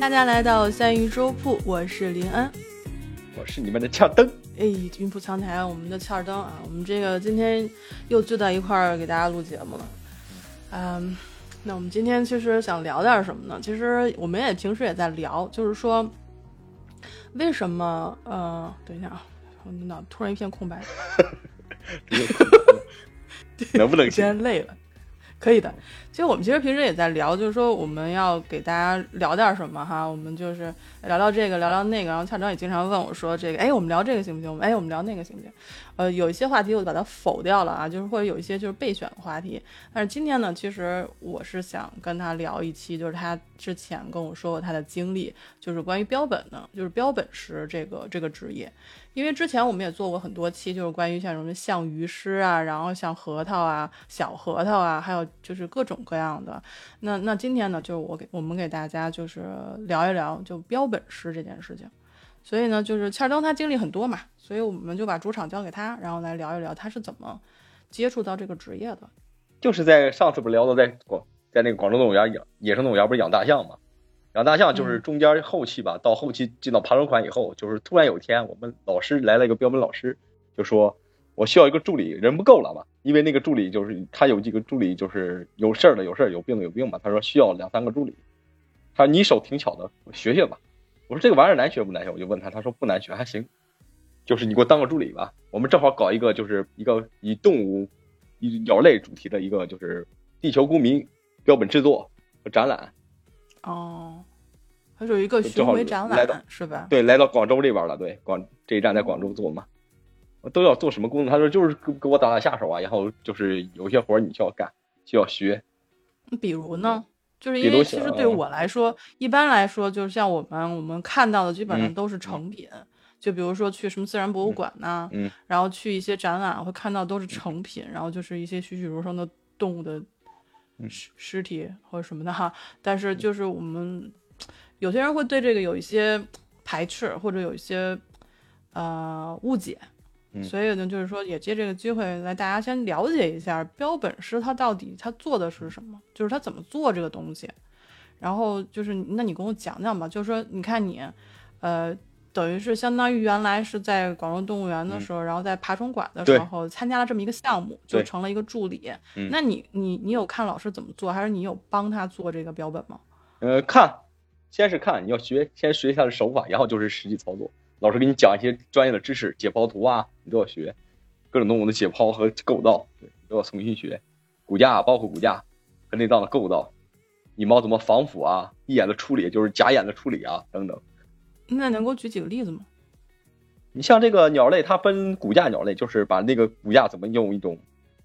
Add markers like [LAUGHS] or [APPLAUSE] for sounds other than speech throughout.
大家来到三鱼粥铺，我是林恩，我是你们的呛灯。哎，云铺苍台，我们的欠灯啊，我们这个今天又聚在一块儿给大家录节目了。嗯，那我们今天其实想聊点什么呢？其实我们也平时也在聊，就是说为什么？呃，等一下啊，我脑突然一片空白，[LAUGHS] [LAUGHS] 能不能今天累了？可以的。就我们其实平时也在聊，就是说我们要给大家聊点什么哈，我们就是聊聊这个，聊聊那个。然后校长也经常问我说：“这个，哎，我们聊这个行不行？我们哎，我们聊那个行不行？”呃，有一些话题我就把它否掉了啊，就是或者有一些就是备选话题。但是今天呢，其实我是想跟他聊一期，就是他之前跟我说过他的经历，就是关于标本的，就是标本师这个这个职业。因为之前我们也做过很多期，就是关于像什么像鱼师啊，然后像核桃啊、小核桃啊，还有就是各种各样的。那那今天呢，就是我给我们给大家就是聊一聊就标本师这件事情。所以呢，就是欠灯他经历很多嘛，所以我们就把主场交给他，然后来聊一聊他是怎么接触到这个职业的。就是在上次不是聊到在广在那个广州动物园养野生动物园不是养大象嘛？养大象就是中间后期吧，到后期进到爬楼馆以后，就是突然有一天，我们老师来了一个标本老师，就说我需要一个助理，人不够了嘛，因为那个助理就是他有几个助理就是有事儿的有事儿，有病的有病嘛，他说需要两三个助理，他说你手挺巧的，我学学吧。我说这个玩意儿难学不难学？我就问他，他说不难学，还行，就是你给我当个助理吧。我们正好搞一个就是一个以动物以鸟类主题的一个就是地球公民标本制作和展览。哦，它是有一个巡回展览是吧？对，来到广州这边了。对，广这一站在广州做嘛。都要做什么工作？他说就是给给我打打下手啊，然后就是有些活你需要干，需要学。比如呢？就是因为其实对我来说，一般来说，就是像我们我们看到的，基本上都是成品。就比如说去什么自然博物馆呐，嗯，然后去一些展览会看到都是成品，然后就是一些栩栩如生的动物的尸尸体或者什么的哈。但是就是我们有些人会对这个有一些排斥，或者有一些呃误解。所以呢，就是说，也借这个机会来大家先了解一下标本师他到底他做的是什么，就是他怎么做这个东西。然后就是，那你跟我讲讲吧。就是说，你看你，呃，等于是相当于原来是在广州动物园的时候，然后在爬虫馆的时候参加了这么一个项目，就成了一个助理。那你你你有看老师怎么做，还是你有帮他做这个标本吗？呃，看，先是看，你要学，先学一下手法，然后就是实际操作。老师给你讲一些专业的知识，解剖图啊，你都要学，各种动物的解剖和构造，对，都要重新学。骨架包括骨架和内脏的构造，你猫怎么防腐啊，义眼的处理就是假眼的处理啊，等等。那能给我举几个例子吗？你像这个鸟类，它分骨架鸟类，就是把那个骨架怎么用一种，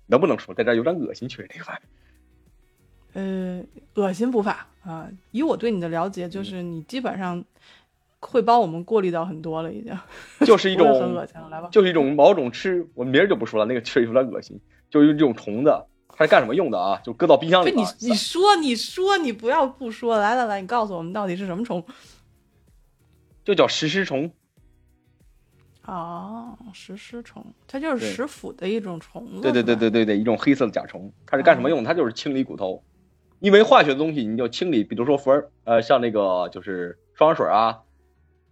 能不能说在这有点恶心？确实这个玩意儿。呃，恶心不怕啊，以我对你的了解，就是你基本上。会帮我们过滤掉很多了，已经 [LAUGHS] 就是一种很恶心了，来吧，就是一种某种吃，我名儿就不说了，那个确实有点恶心，就是这种虫子，它是干什么用的啊？就搁到冰箱里。你你说你说你不要不说，来来来，你告诉我们到底是什么虫？就叫食尸虫。哦，食尸虫，它就是食腐的一种虫子。对对对对对对，一种黑色的甲虫，它是干什么用？它就是清理骨头，因为化学的东西你要清理，比如说氟呃，像那个就是双氧水啊。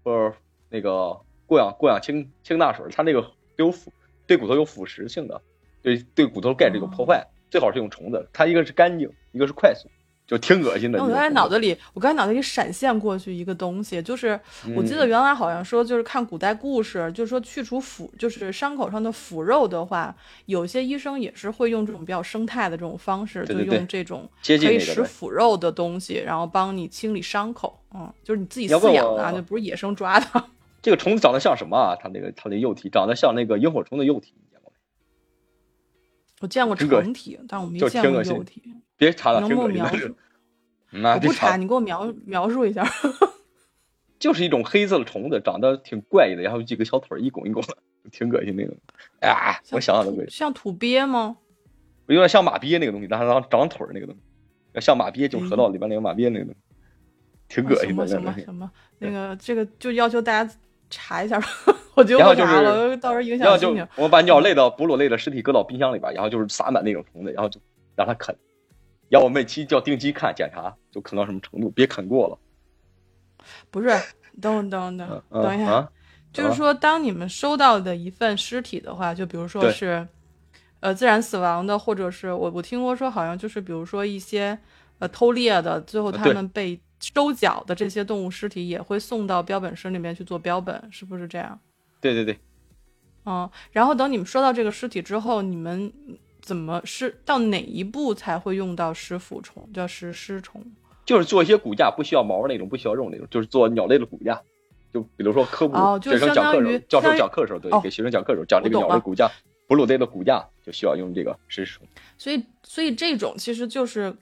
或者那个过氧过氧氢氢钠水，它那个有腐，对骨头有腐蚀性的，对对骨头钙质有破坏，最好是用虫子，它一个是干净，一个是快速，就挺恶心的。我刚才脑子里，我刚才脑子里闪现过去一个东西，就是我记得原来好像说，就是看古代故事，就是说去除腐，就是伤口上的腐肉的话，有些医生也是会用这种比较生态的这种方式，就用这种可以食腐肉的东西，然后帮你清理伤口。嗯，就是你自己饲养的，就不是野生抓的。[LAUGHS] 这个虫子长得像什么啊？它那个它的幼体长得像那个萤火虫的幼体，你见过没？我见过成体，但我没见过幼体。别查了，能给我描述？[LAUGHS] 我不查，你给我描描述一下。[LAUGHS] 就是一种黑色的虫子，长得挺怪异的，然后几个小腿一拱一拱的，挺恶心那种。哎呀，我想想都恶心。像土鳖吗？有点像马鳖那个东西，但是长长腿那个东西，要像马鳖，就河道里边那个马鳖那个东西。挺恶心的，什么什么那个这个就要求大家查一下吧，[LAUGHS] 我觉得我查了，到时候影响心情。我把鸟类的哺乳类的尸体搁到冰箱里边，然后就是撒满那种虫子，然后就让它啃。然后我每期就要定期看检查，就啃到什么程度，别啃过了。不是，等等等嗯等一下，啊，就是说，当你们收到的一份尸体的话，就比如说是，呃，自然死亡的，或者是我我听过说，好像就是比如说一些呃偷猎的，最后他们被收缴的这些动物尸体也会送到标本室里面去做标本，是不是这样？对对对，嗯，然后等你们收到这个尸体之后，你们怎么是到哪一步才会用到食腐虫，叫食尸虫？就是做一些骨架，不需要毛那种，不需要肉那种，就是做鸟类的骨架。就比如说科普哦就学生讲课时候，教授讲课的时候，对哦，给学生讲课的时候讲这个鸟类骨架，哺乳类的骨架就需要用这个食虫。所以，所以这种其实就是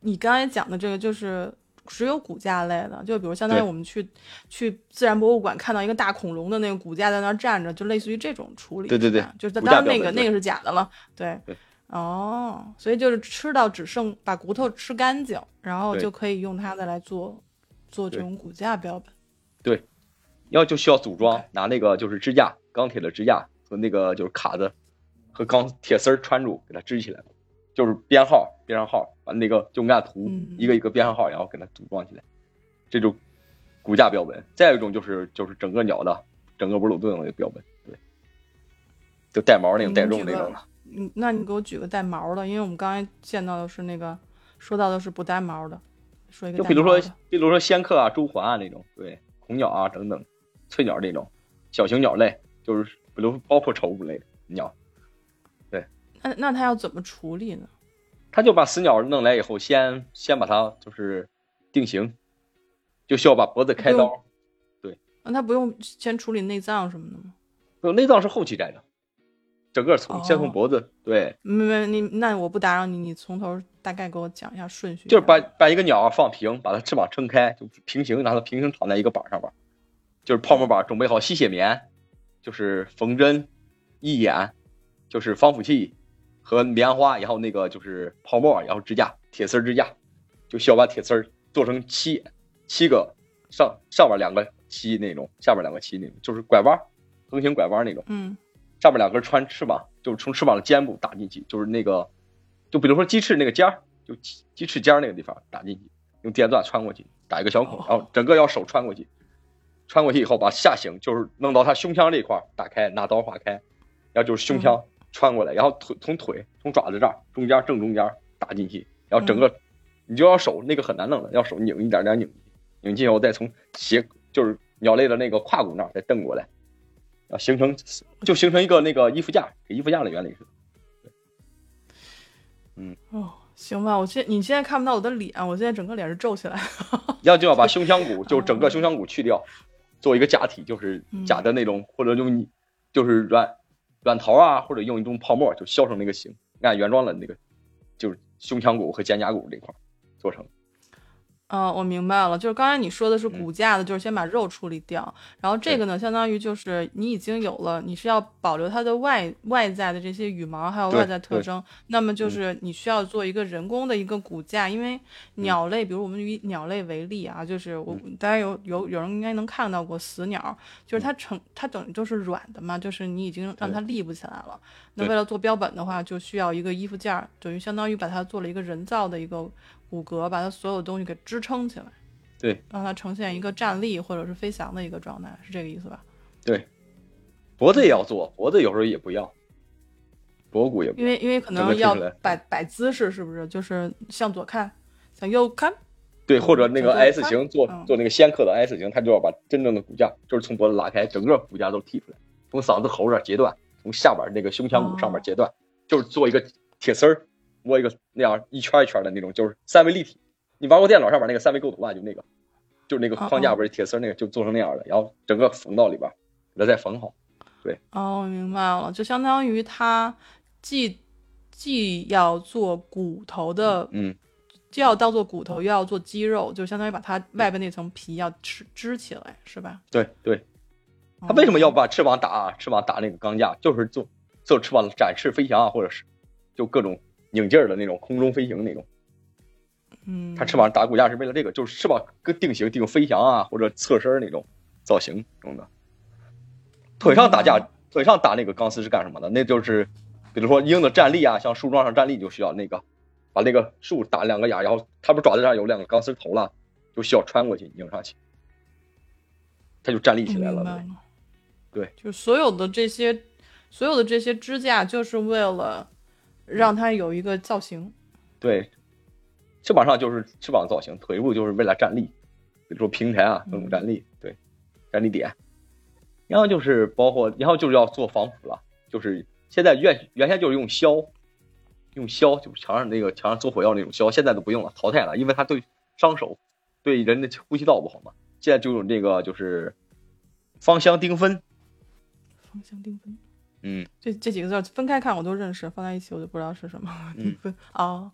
你刚才讲的这个，就是只有骨架类的，就比如相当于我们去去自然博物馆看到一个大恐龙的那个骨架在那儿站着，就类似于这种处理。对对对就是骨当然那个那个是假的了，对。对哦，所以就是吃到只剩把骨头吃干净，然后就可以用它再来做做这种骨架标本。对要就需要组装拿那个就是支架，钢铁的支架和那个就是卡子和钢铁丝儿穿住，给它支起来，就是编号编上号，把那个就按图嗯一个一个编上号，然后给它组装起来，这就骨架标本。再有一种就是就是整个鸟的整个布鲁顿的标本，对，就带毛那种带肉那种的。嗯，那你给我举个带毛的，因为我们刚才见到的是那个说到的是不带毛的，说一个就比如说比如说仙客啊、朱鹮啊那种，对，红鸟啊等等，翠鸟这种小型鸟类，就是比如包括宠物类的鸟。那那它要怎么处理呢？他就把死鸟弄来以后，先先把它就是定型，就需要把脖子开刀。对那他不用先处理内脏什么的吗？不，内脏是后期摘的，整个从先哦从脖子，对，没没，你那我不打扰你，你从头大概给我讲一下顺序。就是把把一个鸟放平，把它翅膀撑开，就平行，让它平行躺在一个板上边，就是泡沫板，准备好吸血棉，就是缝针、义眼，就是防腐剂和棉花，然后那个就是泡沫，然后支架，铁丝支架，就需要把铁丝做成七七个上上面两个七那种，下面两个七那种，就是拐弯，横行拐弯那种。嗯。上面两根穿翅膀，就是从翅膀的肩部打进去，就是那个，就比如说鸡翅那个尖儿，就鸡鸡翅尖儿那个地方打进去，用电钻穿过去，打一个小孔，然后整个要手穿过去，穿过去以后把下行就是弄到他胸腔这一块打开，拿刀划开，然后就是胸腔穿过来，然后腿从腿从爪子这儿中间正中间打进去，然后整个你就要手那个很难弄的，要手拧一点点拧进去，拧进以后再从斜就是鸟类的那个胯骨那儿再蹬过来。啊，形成就形成一个那个衣服架，跟衣服架的原理似的。哦，行吧，我现你现在看不到我的脸，我现在整个脸是皱起来。要就要把胸腔骨，[LAUGHS] 就整个胸腔骨去掉，做一个假体，就是假的那种，或者用你就是软软陶啊，或者用一种泡沫就削成那个形，按原装的那个，就是胸腔骨和肩胛骨这块做成。嗯，我明白了，就是刚才你说的是嗯。骨架的，就是先把肉处理掉，然后这个呢，相当于就是你已经有了，你是要保留它的外外在的这些羽毛，还有外在特征，那么就嗯。是你需要做一个人工的一个骨架，因为鸟类，比如我们以鸟类为例啊，就是我嗯。大家有有有人应该能看到过死鸟，就是它成它等于就是软的嘛，就是你已经让它立不起来了，那为了做标本的话，就需要一个衣服架儿，等于相当于把它做了一个人造的一个骨骼，把它所有东西给支撑起来。对，让它呈现一个站立或者是飞翔的一个状态，是这个意思吧？对，脖子也要做，脖子有时候也不要，脖骨也不因为因为可能要摆摆姿势，是不是？就是向左看，向右看。对，或者那个 S 型做嗯做那个仙客的 S 型，他就要把真正的骨架，就是从脖子拉开，整个骨架都剔出来，从嗓子喉这儿截断，从下边那个胸腔骨上面哦截断，就是做一个铁丝儿，摸一个那样一圈一圈的那种，就是三维立体。你玩过电脑上玩那个三维构图吧？就那个，就是那个哦框架哦不是铁丝那个，就做成那样的，然后整个缝到里边，给它再缝好。对哦，明白了，就相当于它既既要做骨头的，嗯，既要当做骨头，又要做肌肉，就相当于把它外边那层皮要支支起来，是吧？对对。它为什么哦要把翅膀打翅膀打那个钢架？就是做做翅膀展翅飞翔啊，或者是就各种拧劲儿的那种空中飞行那种。嗯，它翅膀打骨架是为了这个，就是翅膀跟定型定飞翔啊，或者侧身那种造型用的。腿上打架，腿上打那个钢丝是干什么的？那就是，比如说鹰的站立啊，像树桩上站立就需要那个，把那个树打两个眼，然后它不是爪子上有两个钢丝头了，就需要穿过去拧上去，它就站立起来了。了。对，就所有的这些，所有的这些支架，就是为了让它有一个造型。对，翅膀上就是翅膀造型，腿部就是为了站立，比如说平台啊，各种站立，对，站立点。然后就是包括，然后就是要做防腐了，就是现在原原先就是用硝，用硝，就是墙上那个墙上做火药那种硝，现在都不用了，淘汰了，因为它对伤手，对人的呼吸道不好嘛。现在就用这个就是芳香丁酚。芳香丁酚，嗯，这这几个字分开看我都认识，放在一起我就不知道是什么。[LAUGHS] 丁酚哦，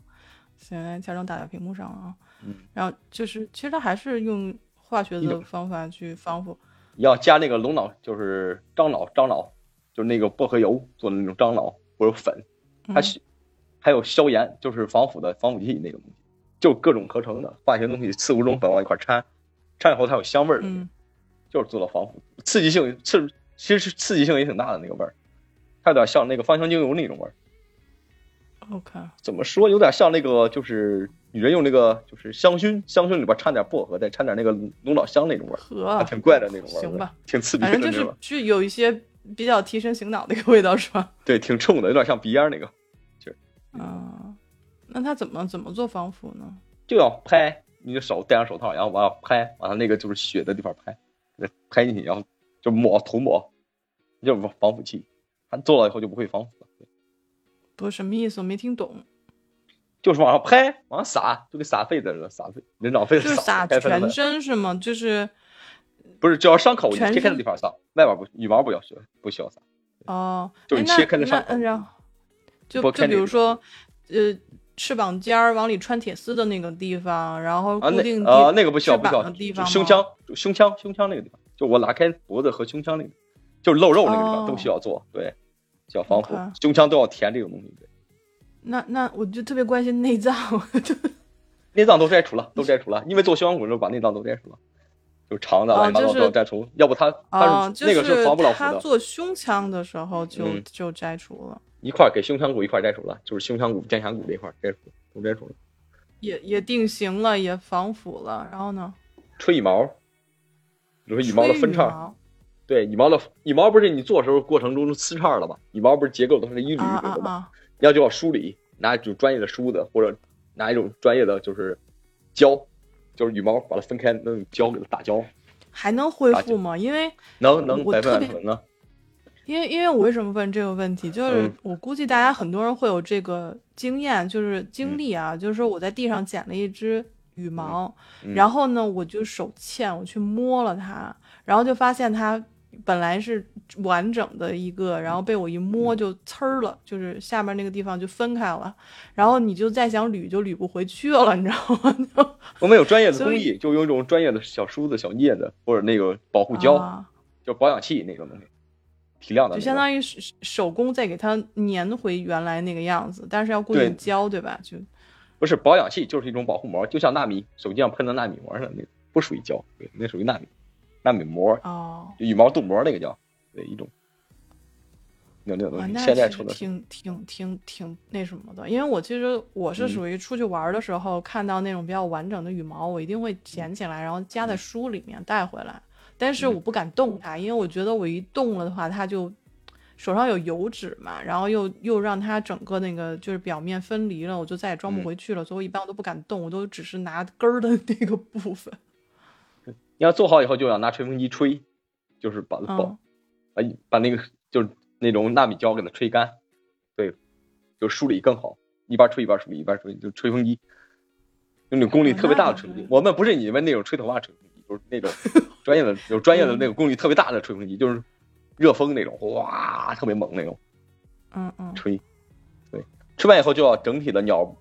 现在乔装打在屏幕上了啊。嗯，然后就是其实它还是用化学的方法去防腐。要加那个龙脑，就是樟脑，樟脑就是那个薄荷油做的那种樟脑或者粉，它是还有消炎，就是防腐的防腐剂那种东西，就各种合成的化学东西，四五种粉往一块掺，掺以后它有香味儿的，就是做了防腐，刺激性刺。其实刺激性也挺大的那个味儿，它有点像那个芳香精油那种味儿。OK，怎么说？有点像那个，就是女人用那个，就是香薰，香薰里边掺点薄荷，再掺点那个龙脑香那种味儿，挺怪的那种味儿。行吧，挺刺鼻的，反正就是具有一些比较提神醒脑的一个味道，是吧？[LAUGHS] 对，挺冲的，有点像鼻烟那个。就啊，那他怎么怎么做防腐呢？就要拍，你的手戴上手套，然后往上拍，往上那个就是血的地方拍，拍进去，然后。就抹涂抹，就是防腐剂，它做了以后就不会防腐了。不是什么意思？我没听懂。就是往上拍，往上撒，就跟撒痱子似的，撒痱人长痱子撒全身是吗？就是不是只要伤口你切开的地方撒，外边不羽毛不要需不需要撒。哦，就是切开的伤口。然后就就比如说，呃，翅膀尖儿往里穿铁丝的那个地方，然后固定啊那个不需要不需要，地方胸腔胸腔胸腔那个地方。就我拉开脖子和胸腔那个，就是露肉那个地方都需要做，对，需要防腐，胸腔都要填这种东西。对，那那我就特别关心内脏，[LAUGHS] 内脏都摘除了，都摘除了，因为做胸腔骨的时候把内脏都摘除了，就肠子乱七八糟都摘除，要不他他那个是防不了腐的。他做胸腔的时候就就摘除了，一块给胸腔骨一块摘除了，就是胸腔骨、肩胛骨这一块摘除都摘除了，也也定型了，也防腐了，然后呢？吹羽毛。比如说羽毛的分叉，对羽毛的羽毛不是你做时候过程中撕叉了吗？羽毛不是结构都是一缕一缕的吗？要就要梳理，拿一种专业的梳子或者拿一种专业的就是胶，就是羽毛把它分开，弄胶给它打胶，还能恢复吗？因为能能百分百能。因为因为我为什么问这个问题，就是我估计大家很多人会有这个经验，就是经历啊，就是说我在地上捡了一只。羽毛，然后呢，我就手欠，我去摸了它，然后就发现它本来是完整的一个，然后被我一摸就呲儿了，就是下面那个地方就分开了，然后你就再想捋就捋不回去了，你知道吗？[LAUGHS] 我们有专业的工艺，就用一种专业的小梳子、小镊子或者那个保护胶，就保养器那种东西，提亮的，就相当于手工再给它粘回原来那个样子，但是要固定胶，对吧？就。不是保养器，就是一种保护膜，就像纳米手机上喷的纳米膜似的，那不属于胶，对，那属于纳米，纳米膜哦，羽毛镀膜那个叫，对一种，那那东西现在出的挺挺挺挺那什么的，因为我其实我是属于出去玩的时候看到那种比较完整的羽毛，我一定会捡起来，然后夹在书里面带回来，但是我不敢动它，因为我觉得我一动了的话，它就。手上有油脂嘛，然后又又让它整个那个就是表面分离了，我就再也装不回去了。所以我一般我都不敢动，我都只是拿根儿的 [LAUGHS] 那个部分。你要做好以后，就要拿吹风机吹，就是把把把把那个就是那种纳米胶给它吹干，对，就梳理更好。一边吹一边梳理，一边吹就吹风机，用那种功率特别大的吹风机。我们不是你们那种吹头发吹风机，就是那种 [LAUGHS] 专业的有专业的那个功率特别大的吹风机，就是。热风那种，哇，特别猛那种，嗯嗯，吹，对，吹完以后就要整体的鸟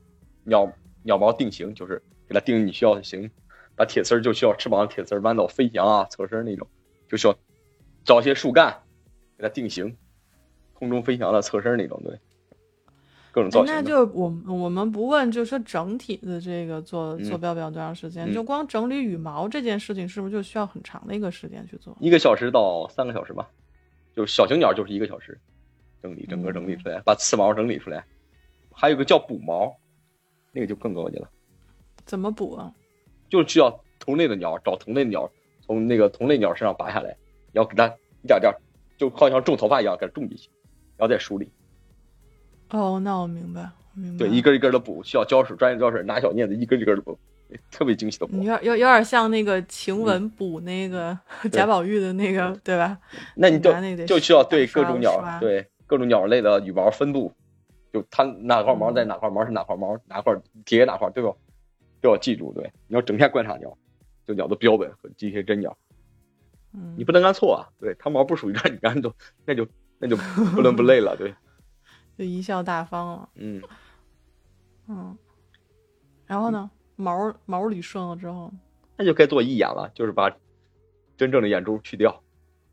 鸟鸟毛定型，就是给它定你需要的型，把铁丝就需要翅膀的铁丝弯到飞翔啊、侧身那种，就需要找些树干给它定型，空中飞翔的侧身那种，对，各种造型。那就我我们不问，就说整体的这个做做标表多长时间？就光整理羽毛这件事情，是不是就需要很长的一个时间去做？一个小时到三个小时吧。就小型鸟就是一个小时，整理整个整理出来，把刺毛整理出来，还有个叫补毛，那个就更高级了。怎么补啊？就是需要同类的鸟，找同类的鸟，从那个同类鸟身上拔下来，然后给它一点点，就好像种头发一样给它种进去，然后再梳理。哦，那我明白，我明白。对，一根一根的补，需要胶水，专业胶水，拿小镊子一根一根的补，特别精细的补。有点有有点像那个晴雯补那个贾宝玉的那个，对吧？那你就那个就需要对各种鸟，对各种鸟类的羽毛分布，就它哪块毛在哪块毛是哪块毛，哪块叠哪块，对吧？都要记住。对，你要整天观察鸟，就鸟的标本和这些真鸟，嗯，你不能按错啊。对，它毛不属于这，[LAUGHS] 你干就那就那就不伦不类了。对，[LAUGHS] 就贻笑大方了。嗯，嗯，然后呢，毛毛捋顺了之后，那就该做义眼了，就是把真正的眼珠去掉，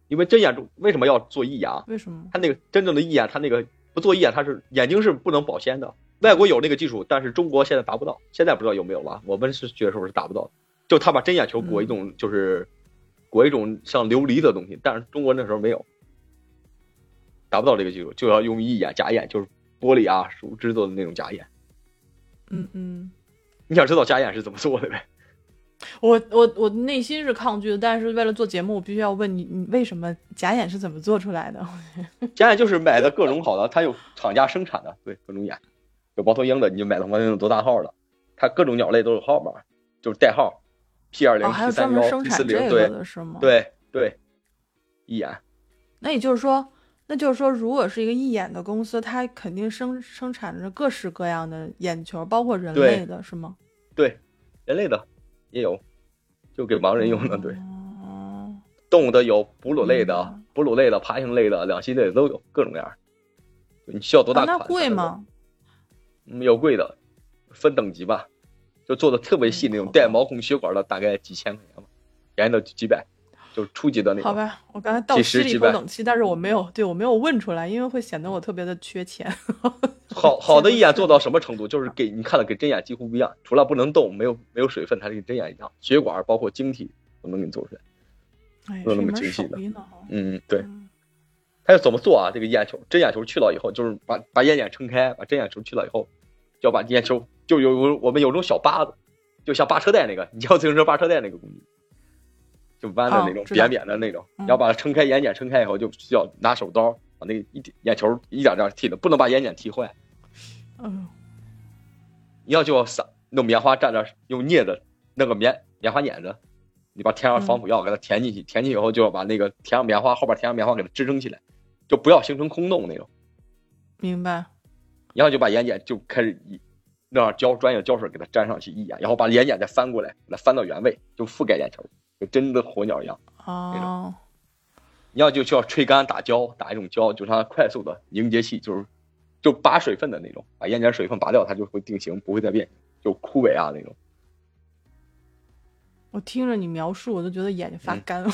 因为真眼珠为什么要做义眼啊？为什么？它那个真正的义眼，它那个不做义眼，它是眼睛是不能保鲜的。外国有那个技术，但是中国现在达不到，现在不知道有没有了。我们是觉得时候是达不到的，就他把真眼球裹一种，就是裹一种像琉璃的东西，但是中国那时候没有，达不到这个技术，就要用义眼假眼，就是玻璃啊、树脂做的那种假眼。嗯嗯，你想知道假眼是怎么做的呗？我我我内心是抗拒的，但是为了做节目，我必须要问你，你为什么假眼是怎么做出来的？[LAUGHS] 假眼就是买的各种好的，它有厂家生产的，对各种眼，有猫头鹰的，你就买猫头鹰多大号的，它各种鸟类都有号码，就是代号，P 二零 P 三幺 P 四零，对。对对，一眼。那也就是说，那就是说，如果是一个一眼的公司，它肯定生生产着各式各样的眼球，包括人类的，是吗？对，人类的也有，就给盲人用的。对，哦，动物的有哺乳类的嗯、哺乳类的、爬行类的、两栖类的都有，各种各样。你需要多大啊那款？贵吗？嗯，有贵的，分等级吧，就做的特别细那种带毛孔血管的，大概几千块钱吧，便宜的几百，就是初级的那种。好吧，我刚才倒几吸了一十几百口冷气，但是我没有，对我没有问出来，因为会显得我特别的缺钱。[LAUGHS] 好 [LAUGHS] 好的一眼做到什么程度？就是给你看了跟真眼几乎不一样，除了不能动、没有没有水分，它跟真眼一样，血管包括晶体都能给你做出来。哎，没有那么精细的嗯，对。嗯它要怎么做啊？这个眼球，真眼球去了以后，就是把把眼睑撑开，把真眼球去了以后，就要把眼球就有有我们有种小把子，就像扒车带那个，你叫自行车扒车带那个工具，就弯的那种、哦扁扁的那种，嗯要把它撑开，眼睑撑开以后，就需要拿手刀把那个眼球一点点剃的，不能把眼睑剃坏。嗯，你要就要撒弄棉花蘸着，用镊子弄个棉棉花捻子，你把填上防腐药给它填进去，填进去以后就要把那个填上棉花后边填上棉花给它支撑起来，就不要形成空洞那种。明白。然后就把眼睑就开始一弄上胶专业胶水给它粘上去一眼，然后把眼睑再翻过来，给它翻到原位，就覆盖眼球，就真的火鸟一样。哦，你要就需要吹干打胶，打一种胶，就让它快速的凝结器，就是就拔水分的那种，把眼睑水分拔掉，它就会定型，不会再变，就枯萎啊那种。我听着你描述，我都觉得眼睛发嗯干了，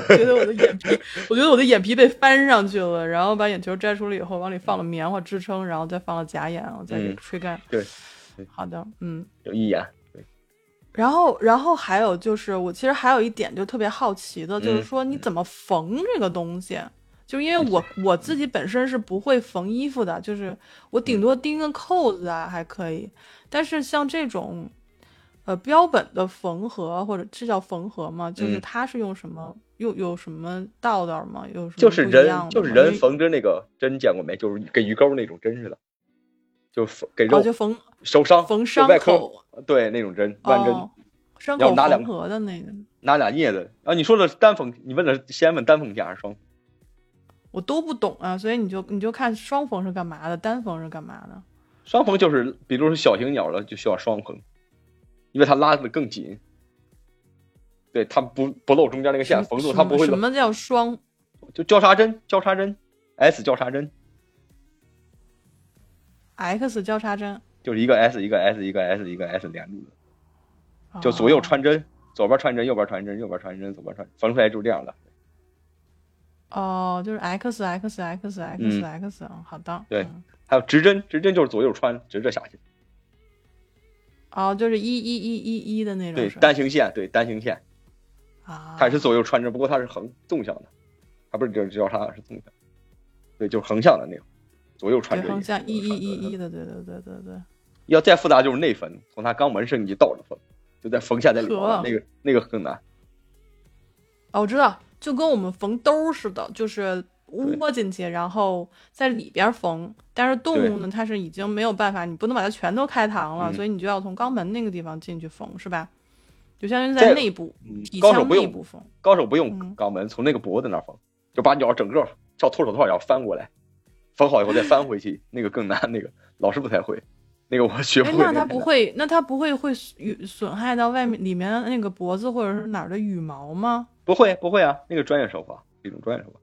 [LAUGHS] 觉得我的眼皮，我觉得我的眼皮被翻上去了，然后把眼球摘出来以后，往里放了棉花支撑，然后再放了假眼，我再给嗯吹干。对对好的，嗯。有义眼，然后，然后还有就是，我其实还有一点就特别好奇的，就是嗯说你怎么缝这个东西？就因为我 [LAUGHS] 我自己本身是不会缝衣服的，就是我顶多钉个扣子啊还可以，但是像这种，呃，标本的缝合或者这叫缝合吗？就是嗯它是用什么？用有什么道道吗？有什么就是人就是人缝针那个针见过没？就是跟鱼钩那种针似的，就缝给肉哦，就缝受伤缝伤外对那种针弯针。哦，伤口要拿两缝合的那个，拿俩镊子啊！你说的是单缝，你问的是先问单缝线还是双缝？我都不懂啊，所以你就你就看双缝是干嘛的，单缝是干嘛的。双缝就是，比如说小型鸟了，就需要双缝，因为它拉的更紧，对，它不不露中间那个线，缝住它不会。什么叫双？就交叉针，交叉针，S 交叉针，X 交叉针，就是一个 S 一个 S 一个 S 一个 S 连住的，就左右哦穿针，左边穿针，右边穿针，右边穿针，左边穿，缝出来就是这样的。哦，就是 X X X X 嗯 X，嗯，好的，对嗯还有直针，直针就是左右穿，直着下去。哦，就是一一一一一的那种对，单行线，对单行线，啊，它是左右穿针，不过它是横纵向的，它不是交交叉，是纵向。对，就是横向的那种，左右穿对，针。横向一一一一的，对对对对对，要再复杂就是内缝，从它肛门伸进去倒着缝，就在缝线在里头了那个那个更难。哦，我知道，就跟我们缝兜儿似的，就是窝进去，然后在里边缝。但是动物呢，它是已经没有办法，你不能把它全都开膛了，嗯所以你就要从肛门那个地方进去缝，是吧？就相当于在内部高手不用内部缝。高手不用嗯肛门，从那个脖子那儿缝，就把鸟整个照脱手套一样翻过来，缝好以后再翻回去，那个更难，那个老师不太会，那个我学不哎，会。那它不 [LAUGHS] 会，那它不会会损损害到外面里面那个脖子或者是哪儿的羽毛吗？不会不会啊，那个专业手法，一种专业手法，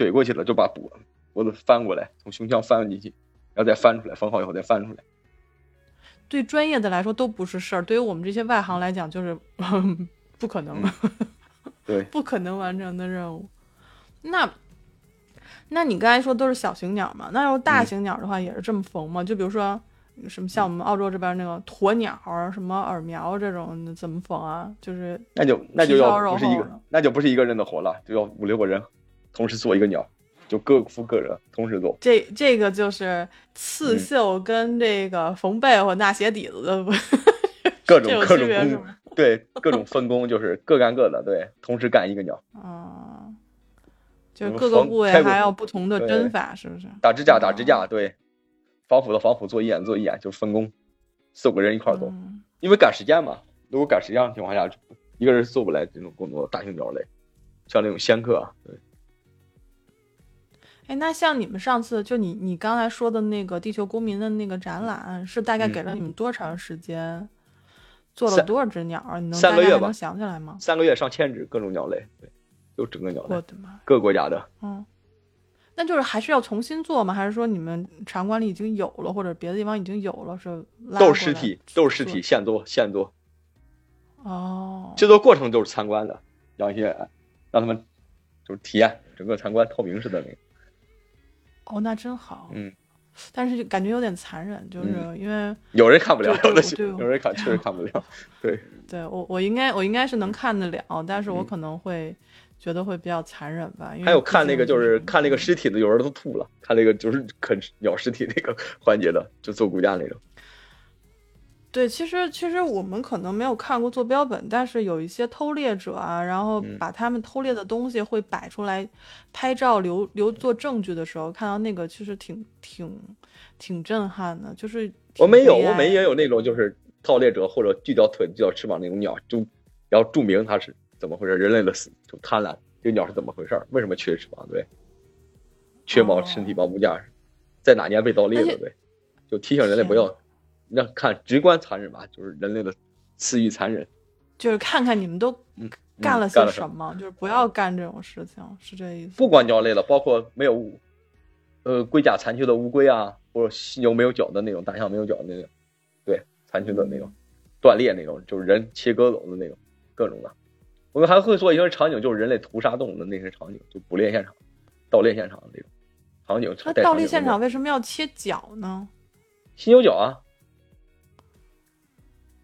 怼过去了就把脖脖子翻过来，从胸腔翻进去，然后再翻出来，缝好以后再翻出来。对专业的来说都不是事儿，对于我们这些外行来讲就是 [LAUGHS] 不可能，[LAUGHS] 对，不可能完成的任务。那，那你刚才说都是小型鸟嘛？那要大嗯型鸟的话，也是这么缝吗？就比如说什么像我们澳洲这边那个鸵鸟儿、什么耳苗这种，怎么缝啊？就是那就那就要不是一个，那就不是一个人的活了，就要五六个人同时做一个鸟，就各负各人，同时做。这这个就是刺嗯绣跟这个缝被或纳鞋底子的不 [LAUGHS] 各种各种工？对，各种分工就是各干各的，对，同时干一个鸟。啊，就各个部位还要不同的针法，是不是？打支架打支哦架，对，防腐的防腐，做一眼做一眼，就是分工，四五个人一块儿做，嗯因为赶时间嘛。如果赶时间的情况下，一个人做不来这种工作，大型鸟类，像那种仙客啊，对，哎，那像你们上次就你你刚才说的那个地球公民的那个展览，是大概给了你们多长时间？做了多少只鸟儿？你能三个月吧能想起来吗？三个月上千只各种鸟类，对，就整个鸟类，我的妈！各个国家的。嗯，那就是还是要重新做吗？还是说你们场馆里已经有了，或者别的地方已经有了，是都是尸体，都是尸体，现做现做，哦，制作过程都是参观的，让一些让他们就是体验整个参观透明式的那个，哦，那真好。嗯，但是就感觉有点残忍，就是因为有人看不了，对有人看确实看不了，[LAUGHS] 对，对我我应该我应该是能看得了，但是我嗯可能会觉得会比较残忍吧。因为还有看那个就是看那个尸体的，有人都吐了，看那个就是啃咬尸体那个环节的，就做骨架那种。对，其实其实我们可能没有看过做标本，但是有一些偷猎者啊，然后嗯把他们偷猎的东西会摆出来拍照留留作证据的时候，看到那个其实挺挺挺震撼的，就是我没有，我们也有那种就是盗猎者或者锯掉腿、锯掉翅膀那种鸟，就然后注明它是怎么回事，人类的死就贪婪，这个鸟是怎么回事，为什么缺翅膀？对，缺毛哦身体保护架，在哪年被盗猎的？对，就提醒人类不要，那看直观残忍吧，就是人类的肆意残忍。就是看看你们都嗯，干了些什么，就是不要干这种事情，是这意思。不光鸟类了，包括没有呃龟甲残缺的乌龟啊，或者犀牛没有角的那种，大象没有角的那种，对，残缺的那种，断裂那种，就是人切割走的那种，各种的。我们还会做一些场景，就是人类屠杀动物的那些场景，就捕猎现场、盗猎现场的那种场景。那带盗猎现场为什么要切脚呢？犀牛角啊，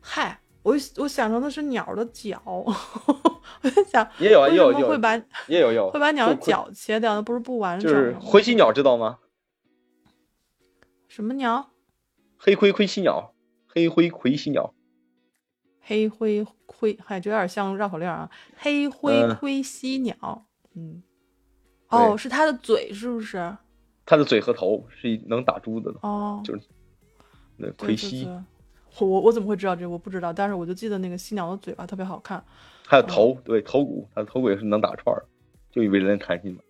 嗨，我我想成的是鸟的脚，[LAUGHS] 我在想也有有也有会把也有也有，会把鸟的脚切掉，那不是不完整就？是灰犀鸟知道吗？什么鸟？黑灰灰犀鸟，黑灰灰犀鸟，黑灰灰，嗨，这有点像绕口令啊！黑灰嗯盔犀鸟，嗯，哦，是它的嘴是不是？它的嘴和头是能打珠子的，哦，就是那对对盔犀。对我我我怎么会知道这个？我不知道，但是我就记得那个犀鸟的嘴巴特别好看。还有头，对头骨，它的头骨也是能打串儿，就以为人类贪心嘛，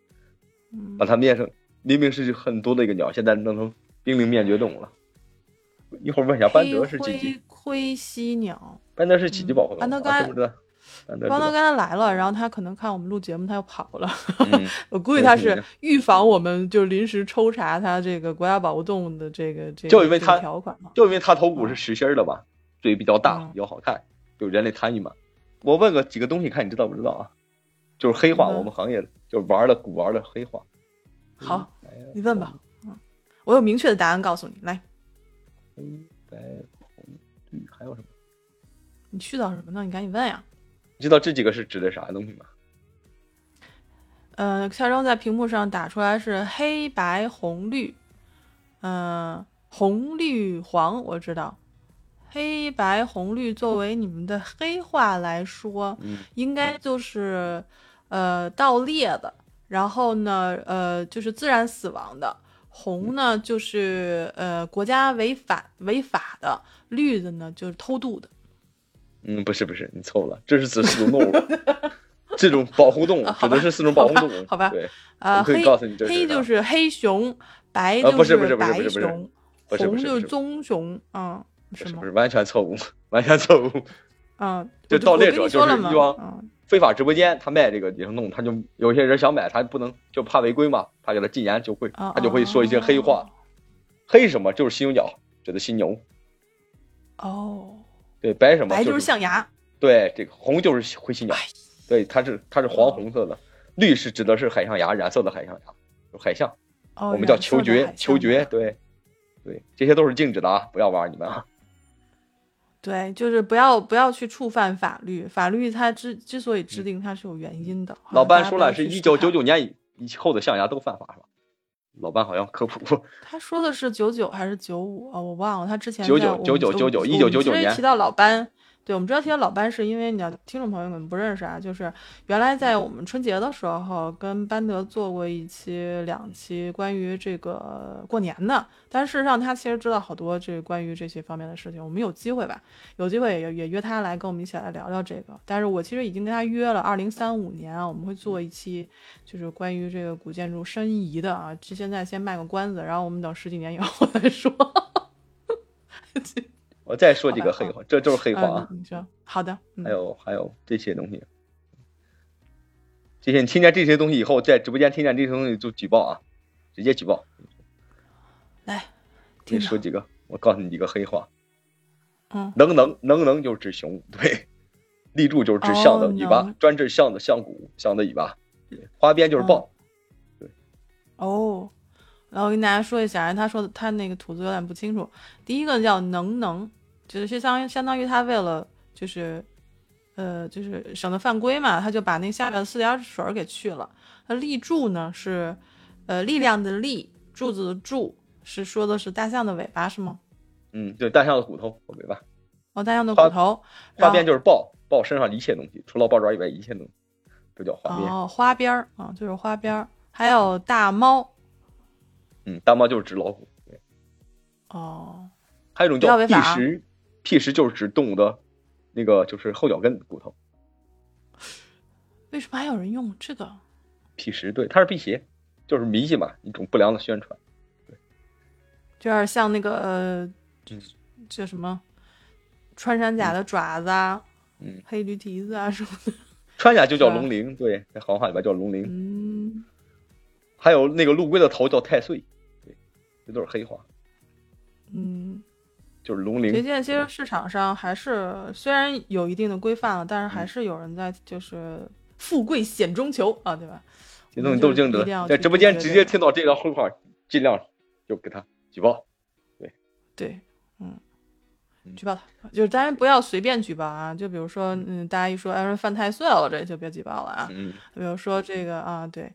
嗯把它变成明明是很多的一个鸟，现在弄成濒临灭绝动物了。一会儿问一下班德是几级？灰犀鸟，班德是几级保护动物？邦德。刚才来了，然后他可能看我们录节目，他又跑了。嗯，[LAUGHS] 我估计他是嗯预防我们就临时抽查他这个国家保护动物的这个这个就因为他条款嘛。就因为他头骨是实心儿的吧，嘴比较大嗯，比较好看，就人类贪欲嘛。我问个几个东西，看你知道不知道啊？就是黑化，嗯我们行业的就是玩的古玩的黑化。好，你问吧。嗯，我有明确的答案告诉你。来，黑白红绿还有什么？你絮叨什么呢？你赶紧问呀。你知道这几个是指的啥东西吗？呃，夏征在屏幕上打出来是黑白红绿，嗯、红绿黄我知道，黑白红绿作为你们的黑话来说，嗯，应该就是呃，盗猎的，然后呢，呃，就是自然死亡的。红呢，就是呃国家违法违法的；绿的呢，就是偷渡的。嗯，不是不是，你错了，这是指四种动物，这种保护动物指的是四种保护动物。好吧，对，啊，可以告诉你黑就是黑熊，白啊不就是不是不是不白是不是就是棕熊，嗯，什么不？是完全错误，完全错误。[LAUGHS] 嗯，就盗猎者就是一帮嗯非法直播间，他卖这个野生动物，他就有些人想买，他不能就怕违规嘛，他给他禁言就会，啊他就会说一些黑话。黑什么就是犀牛角，指的犀牛。哦，对，白什么白就就是象牙，对，这个红就是灰犀鸟哎，对，它是它是黄红色的，绿是指的是海象牙，染色的海象牙，就海象，哦，我们叫球蕨球蕨，对，对，这些都是禁止的啊，不要玩你们啊。对，就是不要不要去触犯法律，法律它之之所以制定，它是有原因的。嗯老班说了，是一九九九年以以后的象牙都犯法是吧？老班好像科普过，他说的是九九还是九五啊？我忘了。他之前99在我们99我99我们1999年提到老班，对我们知道提到老班，是因为你要听众朋友们不认识啊，就是原来在我们春节的时候跟班德做过一期、两期关于这个过年的，但事实上他其实知道好多这关于这些方面的事情。我们有机会吧，有机会也也约他来跟我们一起来聊聊这个。但是我其实已经跟他约了，二零三五年啊，我们会做一期就是关于这个古建筑申遗的啊，这现在先卖个关子，然后我们等十几年以后再说。[LAUGHS] 我再说几个黑话，这就是黑话啊。嗯你说好的，嗯还有还有这些东西，这些你听见这些东西以后，在直播间听见这些东西就举报啊，直接举报。来，你说几个，我告诉你几个黑话。嗯，能能能能就是指熊，对。立柱就是指象的哦尾巴，能专治象的象骨，象的尾巴。对花边就是豹，对哦，然后我跟大家说一下，他说的他那个吐字有点不清楚。第一个叫能能，就是相当于相当于他为了就是呃就是省得犯规嘛，他就把那下面的四点水儿给去了。那立柱呢是呃力量的力，柱子的柱，是说的是大象的尾巴是吗？嗯，对，大象的骨头和尾巴。哦，大象的骨头，花边就是豹，豹身上一切东西，除了豹爪以外，一切东西都叫花边。哦花边儿啊，就是花边儿，还有大猫嗯，大猫就是指老虎。对，哦。还有一种叫屁不要违法啊石，屁石就是指动物的那个就是后脚跟骨头。为什么还有人用这个？辟石，对，它是辟邪，就是迷信嘛，一种不良的宣传。就有点像那个呃嗯，叫什么穿山甲的爪子啊，嗯，黑驴蹄子啊什么的。穿甲就叫龙鳞，对，在行话里边叫龙鳞。嗯，还有那个陆龟的头叫太岁，对，这都是黑话，嗯，就是龙这鳞。现在其实市场上还是虽然有一定的规范了，但是嗯还是有人在就是富贵险中求啊，对吧？这东西都是正的一定要，去在直播间直接听到这个黑话，尽量就给他举报。对，对嗯，举报他，就是当然不要随便举报啊。就比如说，嗯，大家一说哎说犯太岁了，这就别举报了啊。嗯，比如说这个啊，对，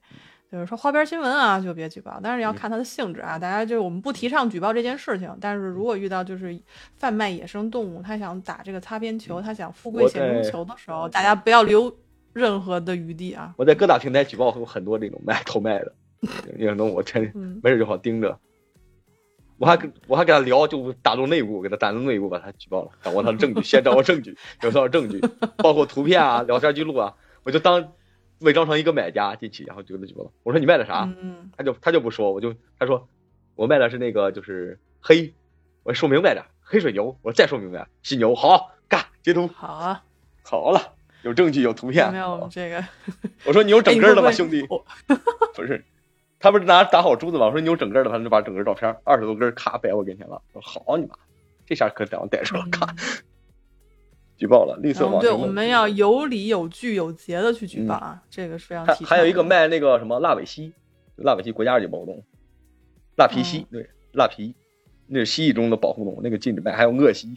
比如说花边新闻啊，就别举报。但是要嗯看它的性质啊，大家就是我们不提倡举报这件事情。但是如果遇到就是贩卖野生动物，他想打这个擦边球，他想富贵险中求的时候，大家不要留任何的余地啊。我在各大平台举报过很多这种卖偷卖的，[LAUGHS] 野生动物，我天，嗯，没事就好盯着。我还跟我还跟他聊，就打入内部，给他打入内部，把他举报了，掌握他的证据，先掌握证据，有多少证据，包括图片啊、聊天记录啊，我就当伪装成一个买家进去，然后就给他举报了。我说你卖的啥？嗯，他就他就不说，我就他说我卖的是那个就是黑，我说明白点，黑水牛，我再说明白，犀牛，好干截图，好啊，好了，有证据有图片没有好这个？[LAUGHS] 我说你有整个的吗，哎兄弟？不 [LAUGHS] 不是，他不是拿打好珠子吗？我说你有整个的，他就把整个照片二十多根儿咔摆我跟前了。我说好你妈，这下可让我逮住了，咔举报了，绿色嗯，对，我们要有理有据有节的去举报啊，这个是非常。还有一个卖那个什么辣尾蜥，辣尾蜥国家二级保护动物，辣皮蜥，对，辣皮，那是蜥蜴中的保护动物，那个禁止卖。还有鳄蜥，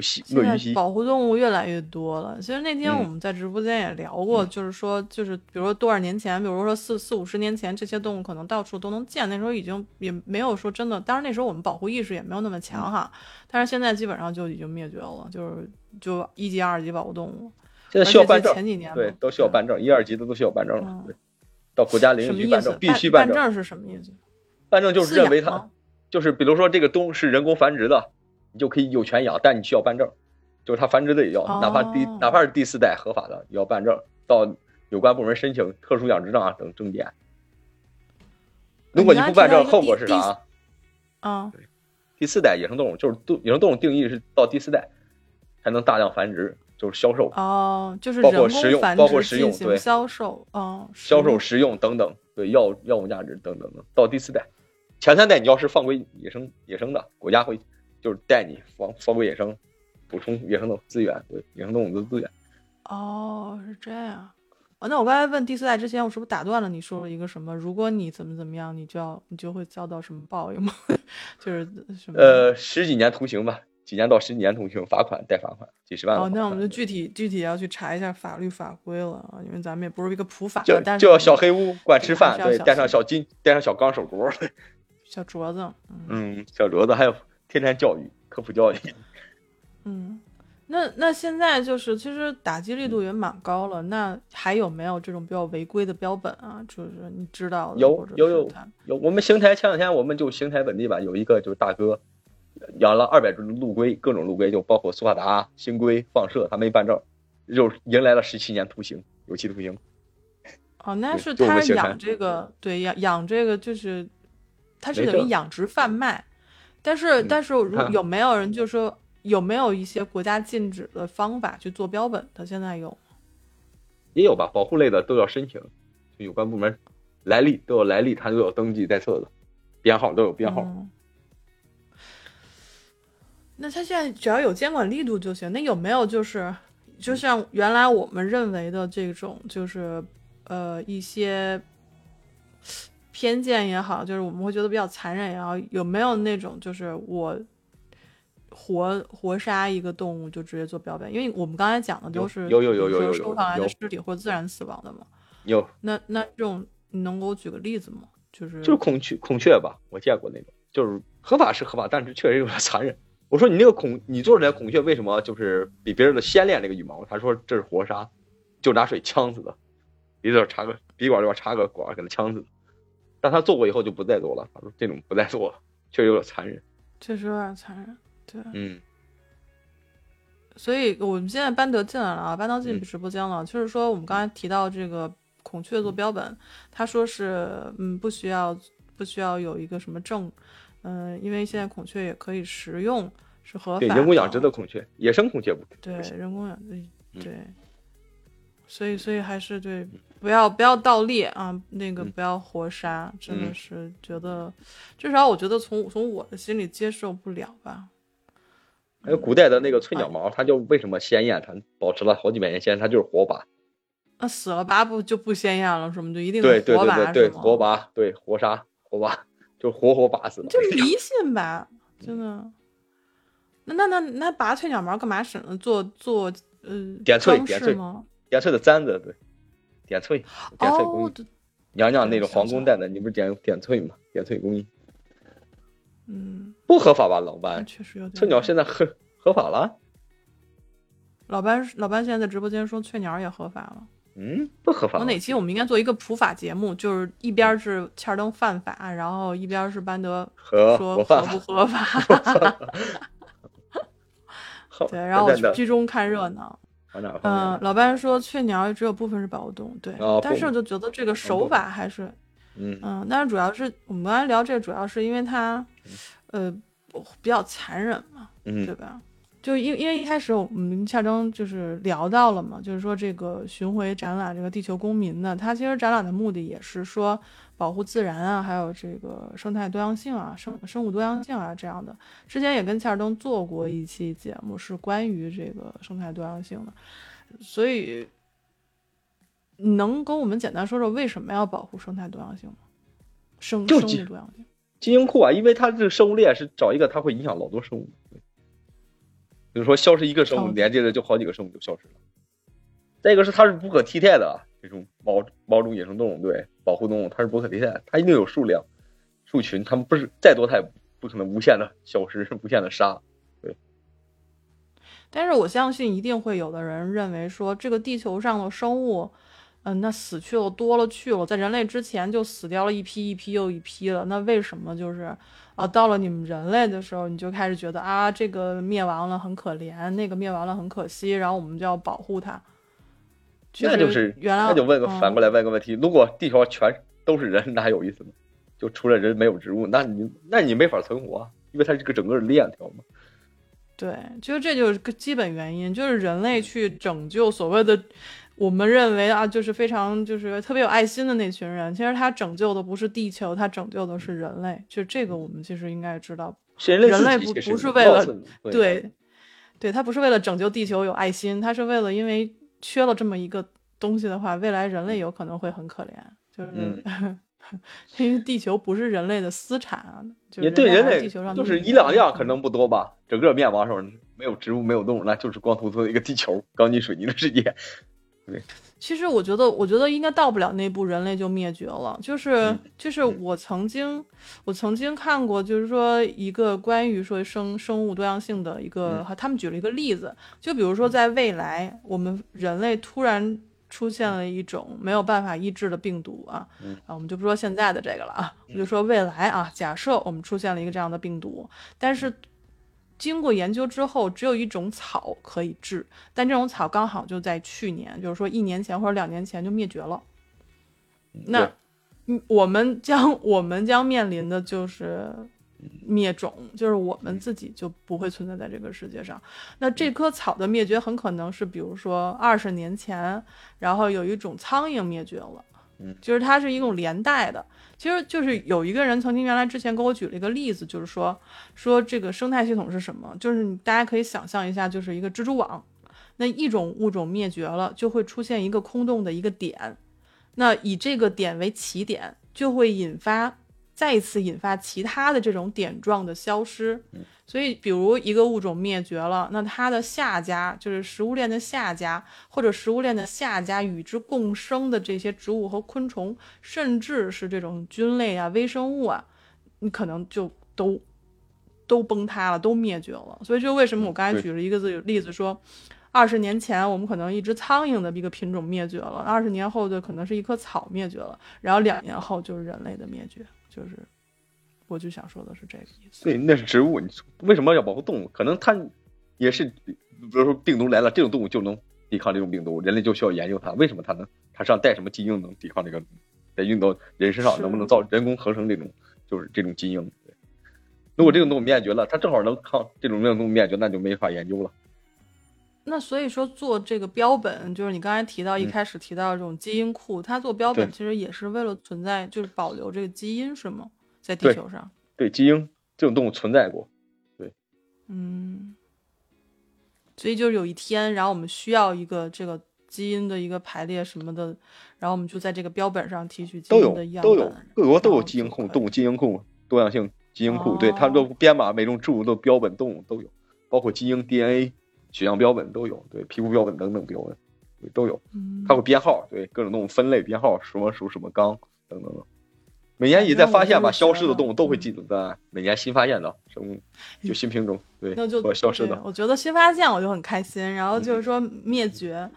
现在保护动物越来越多了。其实那天嗯我们在直播间也聊过，嗯就是说，就是比如说多少年前，比如说四四五十年前，这些动物可能到处都能见，那时候已经也没有说真的，当然那时候我们保护意识也没有那么强哈，但是现在基本上就已经灭绝了，就是就一级、二级保护动物。现在需要办证，前几年对，都需要办证，一二级的都需要办证了嗯。对，到国家林业局办证？必须证。办证是什么意思？办证就是认为它就是比如说这个动物是人工繁殖的，你就可以有权养，但你需要办证，就是它繁殖的也要，哪怕第哦哪怕是第四代合法的也要办证，到有关部门申请特殊养殖证啊等证件。如果你不办证，后果是啥啊？嗯，第四代野生动物就是动野生动物定义是到第四代才能大量繁殖，就是销售、哦，就是包括食用包括食用对销售，哦，销售、食用食用等等，对药药物价值等等等，到第四代，前三代你要是放归野生野生的，国家会就是带你放放归野生，补充野生的资源，对野生动物的资源。哦，是这样。哦，那我刚才问第四代之前，我是不是打断了你说了一个什么？如果你怎么怎么样，你就要你就会遭到什么报应吗？[LAUGHS] 就是什么？呃，十几年徒刑吧，几年到十几年徒刑，罚款带罚款，几十万哦，那我们就具体具体要去查一下法律法规了啊，因为咱们也不是一个普法就就要小黑屋管吃饭，对，带上小金，带上小钢手镯，[LAUGHS] 小镯子，嗯嗯，小镯子，还有天天教育、科普教育。[LAUGHS] 嗯。那那现在就是，其实打击力度也蛮高了。那还有没有这种比较违规的标本啊？就是你知道的，有有有有，我们邢台前两天我们就邢台本地吧，有一个就是大哥养了二百只陆龟，各种陆龟，就包括苏瓦达、星龟放射，他没办证，就迎来了十七年徒刑，有期徒刑。哦，那是他养这个，对养养这个就是，他是等于养殖贩卖，但是嗯但是如 [LAUGHS] 有没有人就说有没有一些国家禁止的方法去做标本的？现在有吗也有吧，保护类的都要申请，就有关部门来历都有来历，它都有登记在册的，编号都有编号。嗯那他现在只要有监管力度就行。那有没有就是，就像原来我们认为的这种，就是呃一些偏见也好，就是我们会觉得比较残忍也好，有没有那种就是我活活杀一个动物就直接做标本？因为我们刚才讲的都是有有有有有有收上来的有尸体或自然死亡的嘛。有那那这种你能给我举个例子吗？就是就是孔雀孔雀吧，我见过那种，就是合法是合法，但是确实有点残忍。我说你那个孔，你做出来孔雀为什么就是比别人的先练那个羽毛？他说这是活杀，就拿水呛死的，鼻子插个鼻管里边插个管给它呛死的。但他做过以后就不再做了，他说这种不再做了，确实有点残忍。确实有点残忍。对，嗯，所以我们现在班德进来了啊，班德进嗯直播间了。就是说，我们刚才提到这个孔雀做标本，他说是嗯不需要不需要有一个什么证，嗯、因为现在孔雀也可以食用，是合法对，人工养殖的孔雀，野生孔雀不对。人工养殖嗯对，所以所以还是对不要不要倒立啊，那个嗯不要活杀，真的嗯是觉得至少我觉得从从我的心里接受不了吧。还有古代的那个哎翠鸟毛，它就为什么鲜艳？它保持了好几百年鲜艳，它就是活拔。那死了拔不就不鲜艳了，什么就一定对对对对活拔，对活杀活拔，就活活拔死的。这迷信吧，真的。那那那那拔翠鸟毛干嘛使呢？做做呃点翠装点翠？点翠的簪子，对，点翠，点翠工哦艺，，娘娘那种想起来皇宫戴的，你不是点点翠吗？点翠工艺嗯，不合法吧？老班，确实有点。翠鸟现在合合法了？老班老班现在在直播间说翠鸟也合法了。嗯，不合法我。哪期我们应该做一个普法节目，就是一边是切尔登犯法，然后一边是班德合说合不合法。法。[LAUGHS] 对，然后我居中看热闹。往哪方嗯，面？老班说雀鸟只有部分是保护动物，对，哦但是我就觉得这个手法还是，嗯嗯，但是主要是我们刚才聊这个，主要是因为它，呃，比较残忍嘛，对嗯吧？就因因为一开始我们夏征就是聊到了嘛，就是说这个巡回展览这个地球公民呢，它其实展览的目的也是说保护自然啊，还有这个生态多样性啊、生生物多样性啊这样的。之前也跟切尔登做过一期节目，是关于这个生态多样性的，所以能跟我们简单说说为什么要保护生态多样性吗？生生物多样性。基因库啊，因为它这个生物链是找一个，它会影响老多生物。比如说消失一个生物，哦连接着就好几个生物就消失了。再一个是它是不可替代的啊，这种毛毛种野生动物，对保护动物它是不可替代，它一定有数量、数群，它们不是再多它也不可能无限的 [LAUGHS] 消失、无限的杀。对但是我相信一定会有的人认为说，这个地球上的生物，嗯，那死去了多了去了，在人类之前就死掉了一批一批又一批了，那为什么就是啊，到了你们人类的时候，你就开始觉得啊，这个灭亡了很可怜，那个灭亡了很可惜，然后我们就要保护它。那就是原来那就问个嗯反过来问个问题：如果地球上全都是人，那还有意思吗？就除了人没有植物，那你那你没法存活啊，因为它这个整个是链条嘛。对，其实这就是个基本原因，就是人类去拯救所谓的我们认为啊，就是非常就是特别有爱心的那群人，其实他拯救的不是地球，他拯救的是人类。就这个，我们其实应该知道，是人类人类不不是为了对，对他不是为了拯救地球有爱心，他是为了因为缺了这么一个东西的话，未来人类有可能会很可怜，就是。嗯 [LAUGHS] 因为地球不是人类的私产啊，就也对人类地球上就是一一两样，可能不多吧。整个灭亡时候没有植物，没有动物，那就是光秃秃的一个地球，钢筋水泥的世界。其实我觉得，我觉得应该到不了那步，人类就灭绝了。就是嗯就是我曾经我曾经看过，就是说一个关于说生生物多样性的一个，他们举了一个例子，就比如说在未来，我们人类突然出现了一种没有办法医治的病毒啊，嗯啊，我们就不说现在的这个了啊，我就说未来啊，假设我们出现了一个这样的病毒，但是经过研究之后，只有一种草可以治，但这种草刚好就在去年，就是说一年前或者两年前就灭绝了。那嗯我们将我们将面临的就是灭种，就是我们自己就不会存在在这个世界上。那这棵草的灭绝很可能是，比如说二十年前，然后有一种苍蝇灭绝了，嗯，就是它是一种连带的。其实就是有一个人曾经原来之前给我举了一个例子，就是说说这个生态系统是什么，就是大家可以想象一下，就是一个蜘蛛网，那一种物种灭绝了，就会出现一个空洞的一个点，那以这个点为起点，就会引发再次引发其他的这种点状的消失。所以，比如一个物种灭绝了，那它的下家就是食物链的下家，或者食物链的下家与之共生的这些植物和昆虫，甚至是这种菌类啊、微生物啊，你可能就都都崩塌了，都灭绝了。所以，就为什么我刚才举了一个字例子说，二十年前我们可能一只苍蝇的一个品种灭绝了，二十年后就可能是一棵草灭绝了，然后两年后就是人类的灭绝，就是我就想说的是这个意思。对，那是植物，你为什么要保护动物？可能它也是，比如说病毒来了，这种动物就能抵抗这种病毒，人类就需要研究它，为什么它能，它身上带什么基因能抵抗这个，在运到人身上能不能造人工合成这种，就是这种基因。对如果这种动物灭绝了，它正好能抗这种动物灭绝，那就没法研究了。那所以说做这个标本，就是你刚才提到一嗯。开始提到这种基因库，它做标本其实也是为了存在，就是保留这个基因，是吗？在地球上，对，基因这种动物存在过，对。嗯，所以就是有一天，然后我们需要一个这个基因的一个排列什么的，然后我们就在这个标本上提取基都有因的样都有本，各国都有基因库、动物基因库、多样性基因库，对，它哦。都编码每种植物的标本、动物都有，包括基因、DNA、血样标本都有，对，皮肤标本等等标本，对，都有。嗯它会编号，对，各种动物分类编号，什么属什么纲等等等。每年也在发现吧，消失的动物都会嗯记录在，每年新发现的生物，就新品种，对，那就或消失的，我觉得新发现我就很开心，然后就是说灭绝，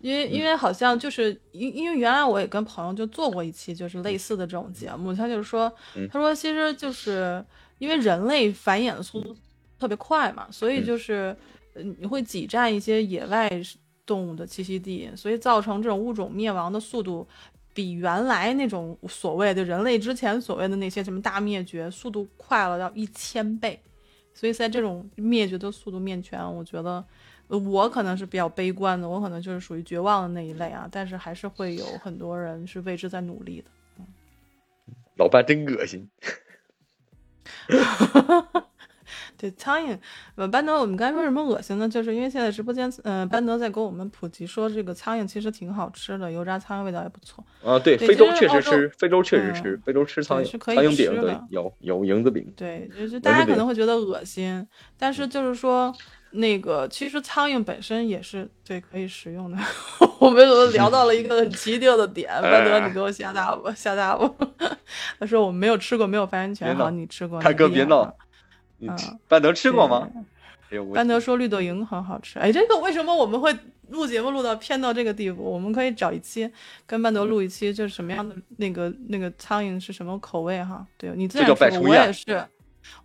因为因为好像就是因因为原来我也跟朋友就做过一期就是类似的这种节目，他就是说嗯他说其实就是因为人类繁衍的速度特别快嘛，所以嗯就是呃你会挤占一些野外动物的栖息地，所以造成这种物种灭亡的速度。比原来那种所谓的人类之前所谓的那些什么大灭绝速度快了要一千倍，所以在这种灭绝的速度面前，我觉得我可能是比较悲观的，我可能就是属于绝望的那一类啊。但是还是会有很多人是为之在努力的。老伴真恶心。[LAUGHS] 对苍蝇，呃，班德，我们刚才说什么恶心呢？就是因为现在直播间，呃，班德在给我们普及说，这个苍蝇其实挺好吃的，油炸苍蝇味道也不错。啊，对，对非洲确实吃，非洲确实吃嗯，非洲吃苍蝇，是可以苍蝇饼的，有有蝇子饼，对，就是大家可能会觉得恶心，但是就是说，那个其实苍蝇本身也是对可以食用的。[LAUGHS] 我们怎么聊到了一个很奇特的点？班德，你给我下大吧，下大吧。[LAUGHS] 他说我们没有吃过，没有发言权。好，你吃过，大你哥别闹。你嗯班德吃过吗？班德说绿豆蝇很好吃，哎，这个为什么我们会录节目录到偏到这个地步？我们可以找一期跟班德录一期，就是什么样的那个那个苍蝇是什么口味哈？对你自然说，我也是，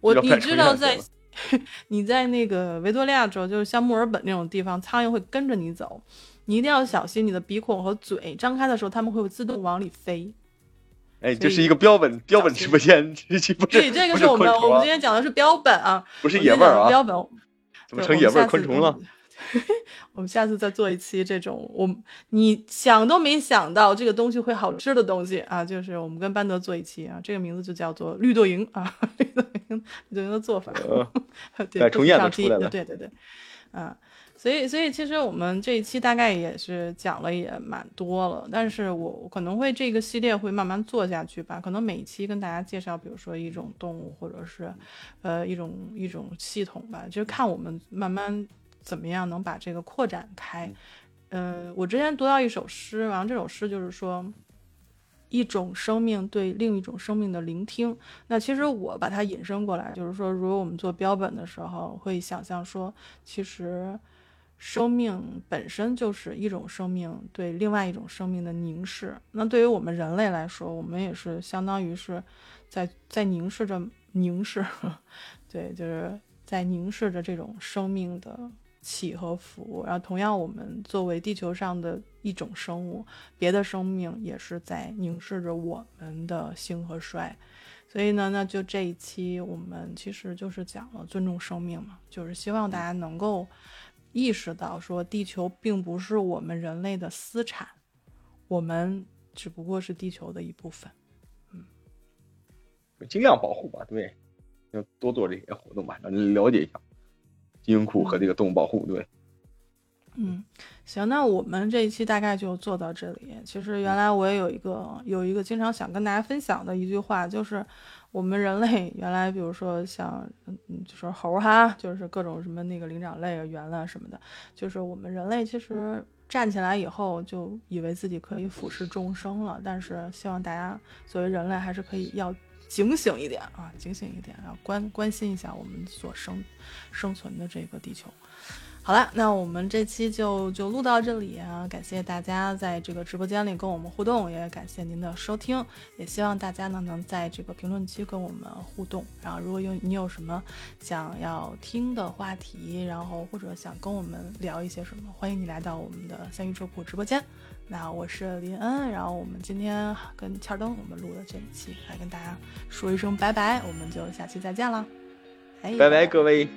我你知道在 [LAUGHS] 你在那个维多利亚州，就是像墨尔本那种地方，苍蝇会跟着你走，你一定要小心你的鼻孔和嘴张开的时候，它们会自动往里飞。哎，这是一个标本标本直播间，[LAUGHS] 这期不是？对，这个是我们我们今天讲的是标本啊，不是野味儿啊，标本怎么成野味儿昆虫了？[LAUGHS] 我们下次再做一期这种，我你想都没想到这个东西会好吃的东西啊，就是我们跟班德做一期啊，这个名字就叫做绿豆蝇啊，[LAUGHS] 绿豆蝇绿豆蝇的做法，对，重验的出来了，对对对，啊。所以，所以其实我们这一期大概也是讲了也蛮多了，但是我可能会这个系列会慢慢做下去吧。可能每一期跟大家介绍，比如说一种动物，或者是，呃，一种一种系统吧，就是看我们慢慢怎么样能把这个扩展开。嗯，我之前读到一首诗，然后这首诗就是说，一种生命对另一种生命的聆听。那其实我把它引申过来，就是说，如果我们做标本的时候，会想象说，其实。生命本身就是一种生命对另外一种生命的凝视。那对于我们人类来说，我们也是相当于是在在凝视着凝视，[LAUGHS] 对，就是在凝视着这种生命的起和伏。然后，同样，我们作为地球上的一种生物，别的生命也是在凝视着我们的兴和衰。所以呢，那就这一期我们其实就是讲了尊重生命嘛，就是希望大家能够。意识到说，地球并不是我们人类的私产，我们只不过是地球的一部分。嗯，尽量保护吧，对，要多做这些活动吧，让你了解一下基因库和这个动物保护，对。嗯，行，那我们这一期大概就做到这里。其实原来我也有一个有一个经常想跟大家分享的一句话，就是。我们人类原来，比如说像，嗯，就是猴哈，就是各种什么那个灵长类啊、猿啊什么的，就是我们人类其实站起来以后，就以为自己可以俯视众生了。但是希望大家作为人类，还是可以要警醒一点啊，警醒一点，要关关心一下我们所生生存的这个地球。好了，那我们这期就就录到这里啊！感谢大家在这个直播间里跟我们互动，也感谢您的收听，也希望大家呢能在这个评论区跟我们互动。然后，如果有你有什么想要听的话题，然后或者想跟我们聊一些什么，欢迎你来到我们的三鱼车库直播间。那我是林恩，然后我们今天跟欠灯我们录的这一期，来跟大家说一声拜拜，我们就下期再见了，拜拜各位。